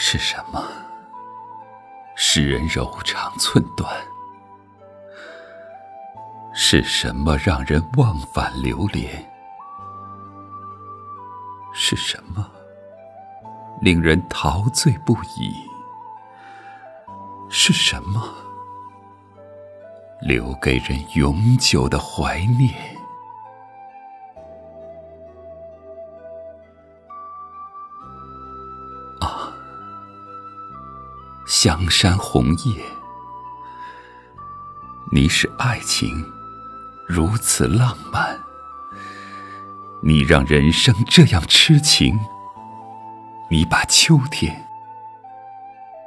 是什么使人柔肠寸断？是什么让人忘返流连？是什么令人陶醉不已？是什么留给人永久的怀念？香山红叶，你使爱情如此浪漫，你让人生这样痴情，你把秋天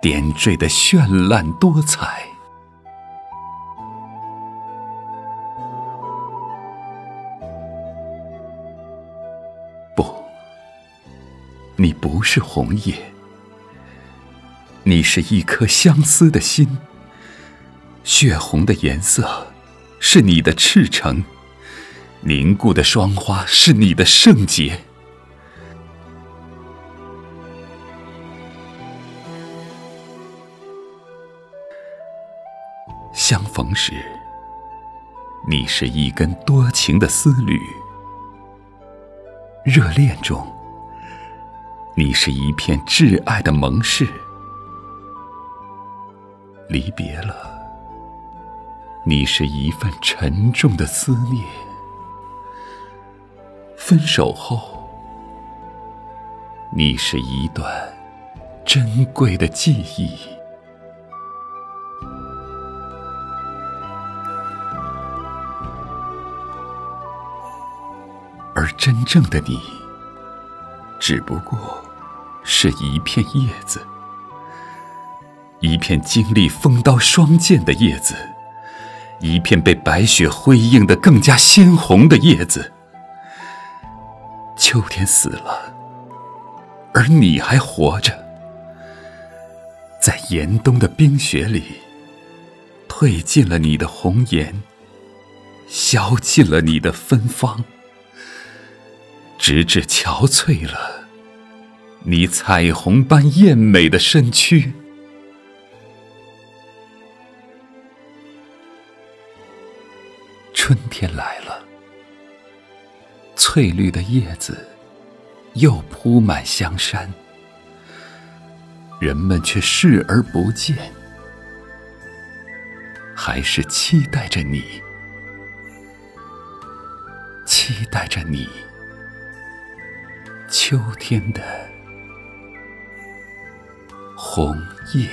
点缀的绚烂多彩。不，你不是红叶。你是一颗相思的心，血红的颜色是你的赤诚，凝固的霜花是你的圣洁。相逢时，你是一根多情的丝缕；热恋中，你是一片挚爱的盟誓。离别了，你是一份沉重的思念；分手后，你是一段珍贵的记忆。而真正的你，只不过是一片叶子。一片经历风刀霜剑的叶子，一片被白雪辉映的更加鲜红的叶子。秋天死了，而你还活着，在严冬的冰雪里，褪尽了你的红颜，消尽了你的芬芳，直至憔悴了你彩虹般艳美的身躯。春天来了，翠绿的叶子又铺满香山，人们却视而不见，还是期待着你，期待着你，秋天的红叶。